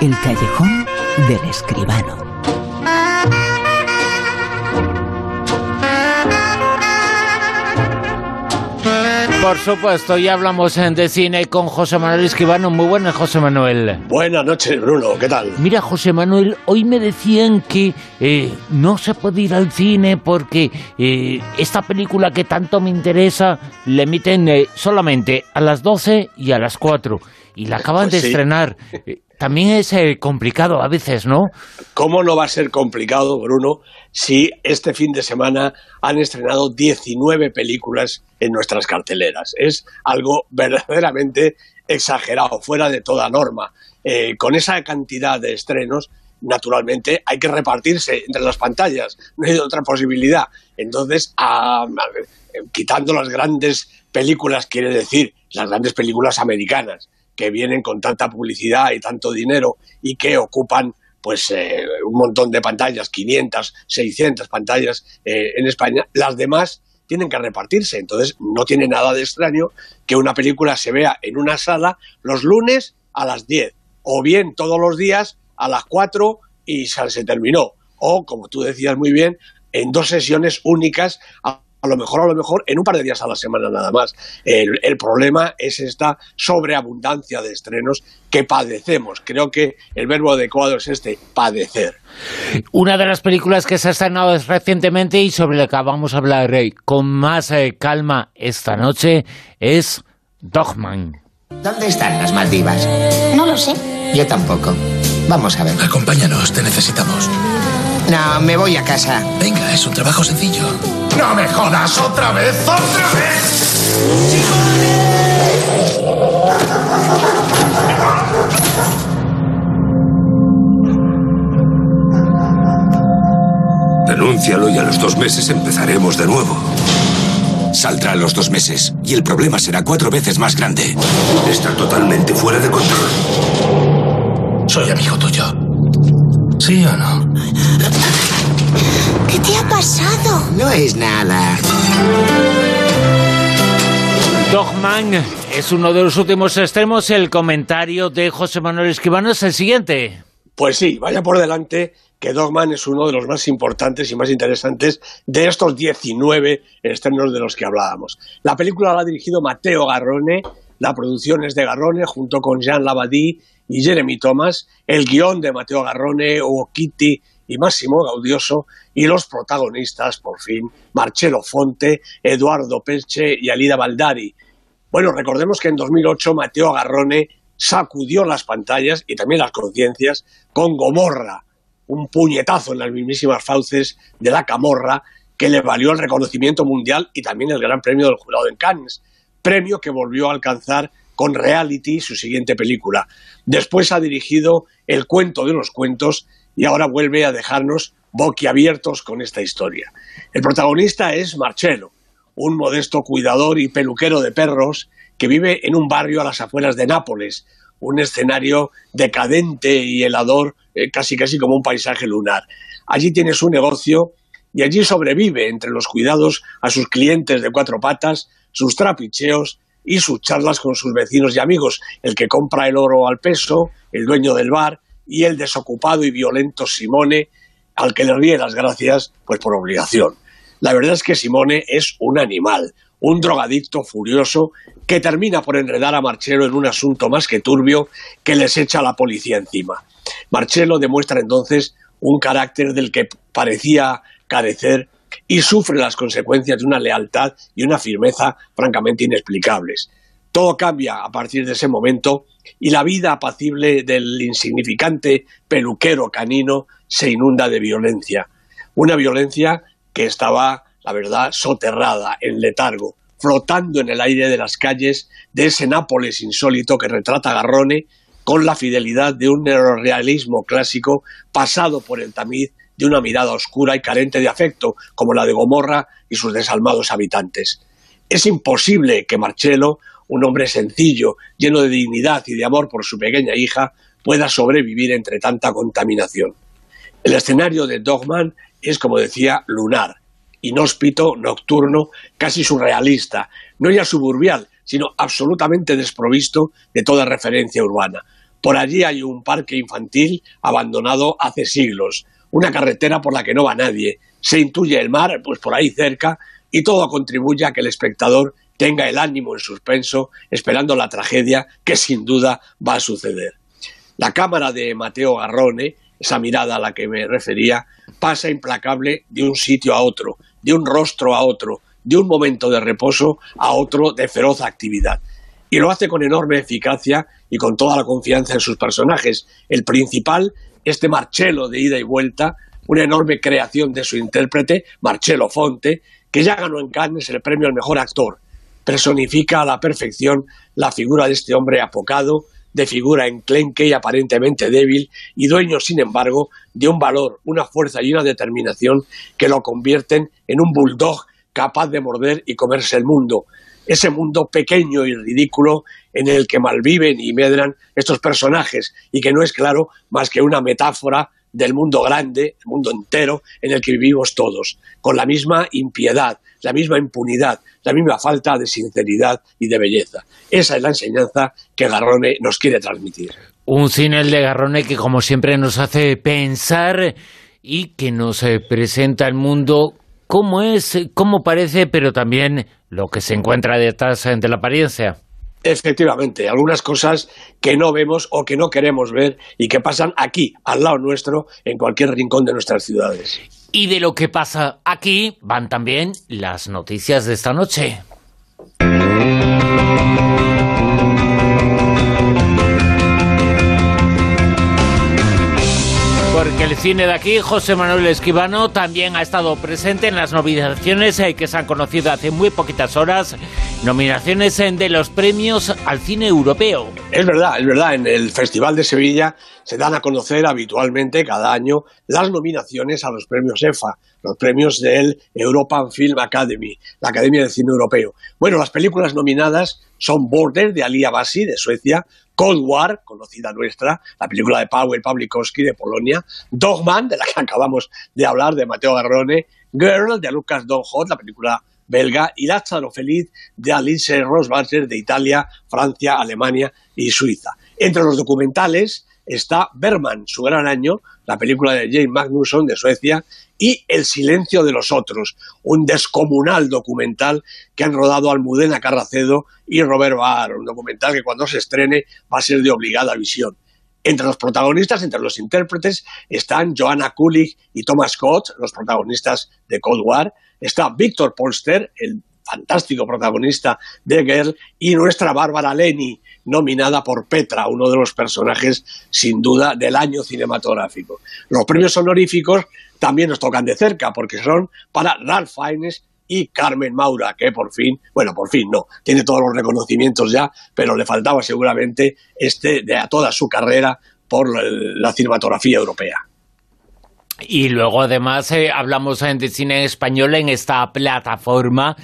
El callejón del escribano. Por supuesto, ya hablamos de cine con José Manuel Escribano. Muy buenas, José Manuel. Buenas noches, Bruno. ¿Qué tal? Mira, José Manuel, hoy me decían que eh, no se puede ir al cine porque eh, esta película que tanto me interesa la emiten eh, solamente a las 12 y a las 4. Y la acaban Pues de sí. estrenar. También es eh, complicado a veces, ¿no? ¿Cómo no va a ser complicado, Bruno, si este fin de semana han estrenado 19 películas en nuestras carteleras? Es algo verdaderamente exagerado, fuera de toda norma. Eh, con esa cantidad de estrenos, naturalmente hay que repartirse entre las pantallas, no hay otra posibilidad. Entonces, a- quitando las grandes películas, quiere decir las grandes películas americanas, que vienen con tanta publicidad y tanto dinero y que ocupan pues eh, un montón de pantallas, 500, 600 pantallas eh, en España, las demás tienen que repartirse. Entonces, no tiene nada de extraño que una película se vea en una sala los lunes a las 10, o bien todos los días a las 4 y se, terminó. O, como tú decías muy bien, en dos sesiones únicas, a lo mejor, a lo mejor, en un par de días a la semana nada más. El, el problema es esta sobreabundancia de estrenos que padecemos. Creo que el verbo adecuado es este, padecer. Una de las películas que se ha estrenado recientemente y sobre la que vamos a hablar eh, con más eh, calma esta noche es Dogman. ¿Dónde están las Maldivas? No lo sé. Yo tampoco. Vamos a ver. Acompáñanos, te necesitamos. No, me voy a casa. Venga, es un trabajo sencillo. ¡No me jodas otra vez! ¡Otra vez! Denúncialo y a los dos meses empezaremos de nuevo. Saldrá a los dos meses y el problema será cuatro veces más grande. Está totalmente fuera de control. Soy amigo tuyo. ¿Sí o no? ¿Qué te ha pasado? No es nada. Dogman es uno de los últimos extremos. El comentario de José Manuel Escribano es el siguiente. Pues sí, vaya por delante que Dogman es uno de los más importantes y más interesantes de estos 19 estrenos de los que hablábamos. La película la ha dirigido Matteo Garrone, la producción es de Garrone junto con Jean Labadie y Jeremy Thomas, el guion de Matteo Garrone, Hugo Kitty y Massimo Gaudioso. Y los protagonistas, por fin, Marcello Fonte, Eduardo Pelche y Alida Baldari. Bueno, recordemos que en 2008 Matteo Garrone sacudió las pantallas y también las conciencias con Gomorra, un puñetazo en las mismísimas fauces de la camorra que le valió el reconocimiento mundial y también el Gran Premio del Jurado en Cannes, premio que volvió a alcanzar con Reality, su siguiente película. Después ha dirigido El cuento de los cuentos y ahora vuelve a dejarnos boquiabiertos con esta historia. El protagonista es Marcello, un modesto cuidador y peluquero de perros que vive en un barrio a las afueras de Nápoles, un escenario decadente y helador, eh, casi casi como un paisaje lunar. Allí tiene su negocio y allí sobrevive entre los cuidados a sus clientes de cuatro patas, sus trapicheos y sus charlas con sus vecinos y amigos, el que compra el oro al peso, el dueño del bar y el desocupado y violento Simone, al que le ríe las gracias pues por obligación. La verdad es que Simone es un animal, un drogadicto furioso que termina por enredar a Marcello en un asunto más que turbio que les echa la policía encima. Marcello demuestra entonces un carácter del que parecía carecer y sufre las consecuencias de una lealtad y una firmeza francamente inexplicables. Todo cambia a partir de ese momento y la vida apacible del insignificante peluquero canino se inunda de violencia. Una violencia que estaba, la verdad, soterrada, en letargo, flotando en el aire de las calles de ese Nápoles insólito que retrata Garrone con la fidelidad de un neorrealismo clásico pasado por el tamiz de una mirada oscura y carente de afecto, como la de Gomorra y sus desalmados habitantes. Es imposible que Marcello, un hombre sencillo, lleno de dignidad y de amor por su pequeña hija, pueda sobrevivir entre tanta contaminación. El escenario de Dogman es, como decía, lunar, inhóspito, nocturno, casi surrealista, no ya suburbial, sino absolutamente desprovisto de toda referencia urbana. Por allí hay un parque infantil abandonado hace siglos, una carretera por la que no va nadie, se intuye el mar, pues por ahí cerca, y todo contribuye a que el espectador tenga el ánimo en suspenso, esperando la tragedia que sin duda va a suceder. La cámara de Mateo Garrone, esa mirada a la que me refería, pasa implacable de un sitio a otro, de un rostro a otro, de un momento de reposo a otro de feroz actividad. Y lo hace con enorme eficacia y con toda la confianza en sus personajes. El principal, este Marcello de ida y vuelta, una enorme creación de su intérprete, Marcello Fonte, que ya ganó en Cannes el premio al mejor actor. Personifica a la perfección la figura de este hombre apocado, de figura enclenque y aparentemente débil, y dueño, sin embargo, de un valor, una fuerza y una determinación que lo convierten en un bulldog capaz de morder y comerse el mundo. Ese mundo pequeño y ridículo en el que malviven y medran estos personajes y que no es claro más que una metáfora del mundo grande, el mundo entero, en el que vivimos todos, con la misma impiedad, la misma impunidad, la misma falta de sinceridad y de belleza. Esa es la enseñanza que Garrone nos quiere transmitir. Un cine de Garrone que como siempre nos hace pensar y que nos eh, presenta el mundo como es, como parece, pero también lo que se encuentra detrás de la apariencia. Efectivamente, algunas cosas que no vemos o que no queremos ver y que pasan aquí, al lado nuestro, en cualquier rincón de nuestras ciudades. Y de lo que pasa aquí van también las noticias de esta noche. El cine de aquí, José Manuel Esquivano, también ha estado presente en las nominaciones eh, que se han conocido hace muy poquitas horas, nominaciones de los premios al cine europeo. Es verdad, es verdad, en el Festival de Sevilla se dan a conocer habitualmente cada año las nominaciones a los premios EFA, los premios del European Film Academy, la Academia de Cine Europeo. Bueno, las películas nominadas son Border de Ali Abasi de Suecia, Cold War, conocida nuestra, la película de Paweł Pawlikowski de Polonia, Dogman, de la que acabamos de hablar, de Mateo Garrone, Girl, de Lucas Don la película belga, y Lázaro Feliz, de Alice Rosbacher, de Italia, Francia, Alemania y Suiza. Entre los documentales está Berman, su gran año, la película de James Magnusson de Suecia, y El silencio de los otros, un descomunal documental que han rodado Almudena Carracedo y Robert Barr, un documental que cuando se estrene va a ser de obligada visión. Entre los protagonistas, entre los intérpretes, están Joanna Kulig y Thomas Scott, los protagonistas de Cold War. Está Victor Polster, el fantástico protagonista de Girl, y nuestra Bárbara Leni, nominada por Petra, uno de los personajes sin duda del año cinematográfico. Los premios honoríficos también nos tocan de cerca porque son para Ralph Fiennes y Carmen Maura, que por fin, bueno, por fin no, tiene todos los reconocimientos ya, pero le faltaba seguramente este de a toda su carrera por la cinematografía europea. Y luego además eh, hablamos de cine español en esta plataforma,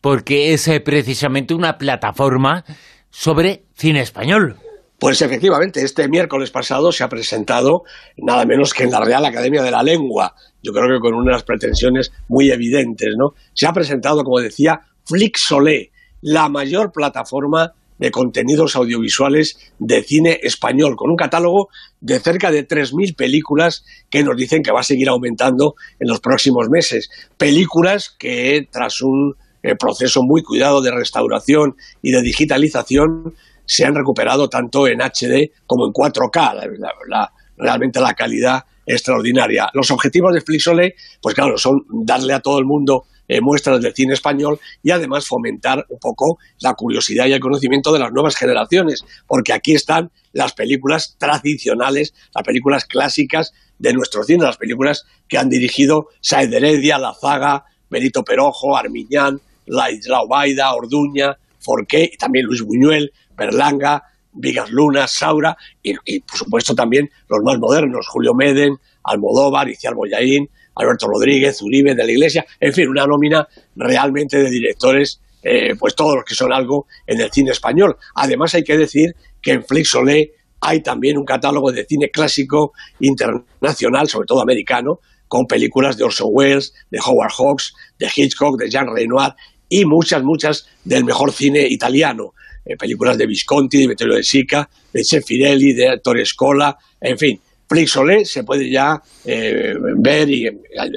porque es eh, precisamente una plataforma sobre cine español. Pues efectivamente, este miércoles pasado se ha presentado nada menos que en la Real Academia de la Lengua, yo creo que con unas pretensiones muy evidentes, ¿no? Se ha presentado, como decía, Flixolé, la mayor plataforma de contenidos audiovisuales de cine español, con un catálogo de cerca de 3.000 películas que nos dicen que va a seguir aumentando en los próximos meses. Películas que, tras un eh, proceso muy cuidado de restauración y de digitalización, se han recuperado tanto en HD como en 4K. realmente la calidad extraordinaria. Los objetivos de Flixole, pues claro, son darle a todo el mundo eh, muestras del cine español y además fomentar un poco la curiosidad y el conocimiento de las nuevas generaciones, porque aquí están las películas tradicionales, las películas clásicas de nuestro cine, las películas que han dirigido Saed Heredia, La Zaga, Benito Perojo, Armiñán, La Isla Obaida, Orduña, Forqué y también Luis Buñuel, Berlanga, Vigas Luna, Saura y, por supuesto también los más modernos, Julio Meden, Almodóvar, Iciar Boyaín, Alberto Rodríguez, Uribe de la Iglesia, en fin, una nómina realmente de directores, eh, pues todos los que son algo en el cine español. Además hay que decir que en Flixolé hay también un catálogo de cine clásico internacional, sobre todo americano, con películas de Orson Welles, de Howard Hawks, de Hitchcock, de Jean Renoir y muchas, muchas del mejor cine italiano. Eh, películas de Visconti, de Vittorio de Sica, de Cefirelli, de Torre Scola, en fin. Flixolé se puede ya eh, ver y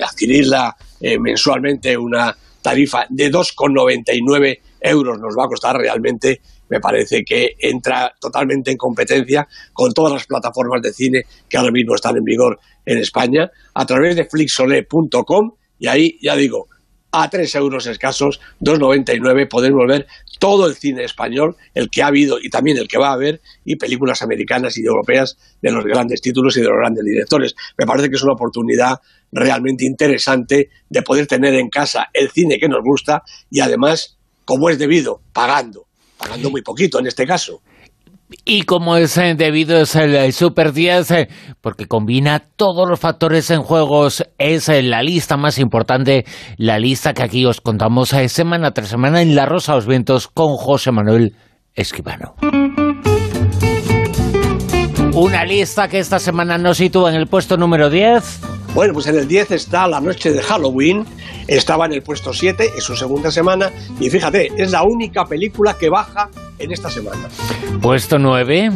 adquirirla mensualmente una tarifa de 2,99 euros nos va a costar realmente me parece que entra totalmente en competencia con todas las plataformas de cine que ahora mismo están en vigor en España, a través de flixolé.com y ahí, ya digo, a 3 euros escasos, 2,99 podemos ver todo el cine español, el que ha habido y también el que va a haber, y películas americanas y europeas de los grandes títulos y de los grandes directores. Me parece que es una oportunidad realmente interesante de poder tener en casa el cine que nos gusta y además, como es debido, pagando, pagando muy poquito en este caso. Y como es eh, debido es el Super 10, eh, porque combina todos los factores en juegos, es eh, la lista más importante, la lista que aquí os contamos semana tras semana en La Rosa de los Vientos con José Manuel Esquivano. Una lista que esta semana nos sitúa en el puesto número 10. Bueno, pues en el 10 está La Noche de Halloween, estaba en el puesto 7, es su segunda semana, y fíjate, es la única película que baja en esta semana. Puesto 9.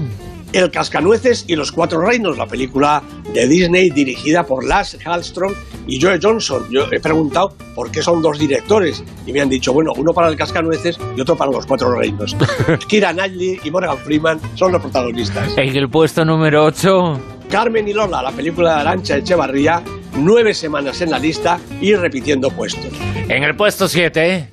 El Cascanueces y los Cuatro Reinos, la película de Disney dirigida por Lars Hallström y Joe Johnson. Yo he preguntado por qué son dos directores y me han dicho, bueno, uno para el Cascanueces y otro para los Cuatro Reinos. Kira Knightley y Morgan Freeman son los protagonistas. En el puesto número 8. Carmen y Lola, la película de Arancha Echevarría, nueve semanas en la lista y repitiendo puestos. En el puesto 7.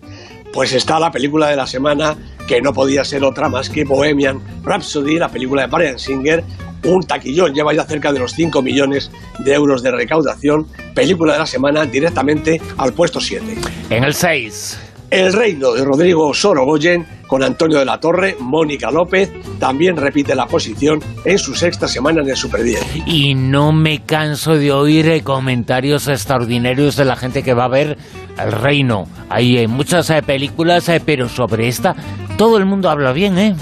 Pues está la película de la semana que no podía ser otra más que Bohemian Rhapsody, la película de Brian Singer, un taquillón, lleva ya cerca de los 5 millones de euros de recaudación, película de la semana directamente al puesto 7. En el 6. El reino de Rodrigo Sorogoyen con Antonio de la Torre, Mónica López, también repite la posición en su sexta semana en el Super 10. Y no me canso de oír comentarios extraordinarios de la gente que va a ver El Reino. Hay eh, muchas eh, películas, eh, pero sobre esta todo el mundo habla bien, ¿eh?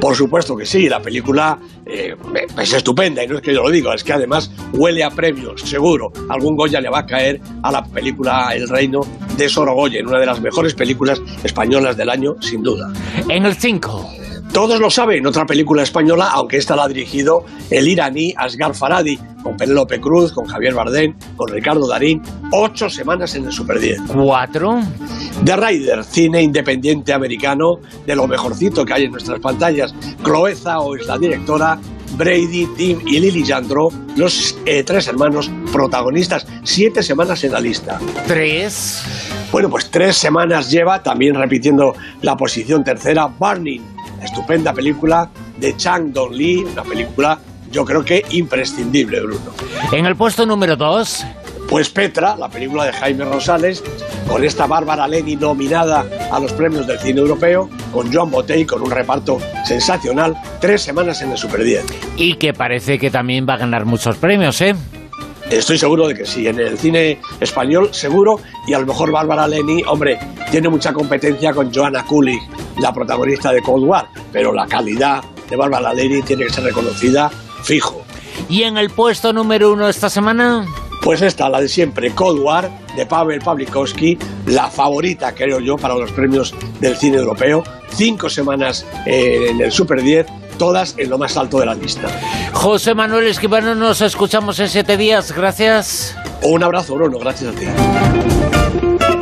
Por supuesto que sí, la película es estupenda y no es que yo lo diga, es que además huele a premios, seguro. Algún Goya le va a caer a la película El Reino de Sorogoyen, una de las mejores películas españolas del año, sin duda. En el 5. Todos lo saben, otra película española, aunque esta la ha dirigido el iraní Asghar Faradi, con Penélope Cruz, con Javier Bardem, con Ricardo Darín, ocho semanas en el Super 10. ¿Cuatro? The Rider, cine independiente americano, de lo mejorcito que hay en nuestras pantallas. Chloe Zhao es la directora, Brady, Tim y Lily Jandro, los eh, tres hermanos protagonistas, siete semanas en la lista. ¿Tres? Bueno, pues tres semanas lleva, también repitiendo la posición tercera, Burning, estupenda película de Chang Dong Lee, una película yo creo que imprescindible, Bruno. En el puesto número 2. Pues Petra, la película de Jaime Rosales, con esta Bárbara Leni nominada a los premios del cine europeo, con Joan Botey, con un reparto sensacional, tres semanas en el Super 10. Y que parece que también va a ganar muchos premios, ¿eh? Estoy seguro de que sí, en el cine español seguro, y a lo mejor Bárbara Leni, hombre, tiene mucha competencia con Joanna Kulig, la protagonista de Cold War, pero la calidad de Bárbara Leni tiene que ser reconocida fijo. ¿Y en el puesto número uno esta semana? Pues esta, la de siempre, Cold War, de Pavel Pawlikowski, la favorita, creo yo, para los premios del cine europeo. Cinco semanas eh, en el Super 10, todas en lo más alto de la lista. José Manuel Esquivano, nos escuchamos en siete días. Gracias. Un abrazo, Bruno. Gracias a ti.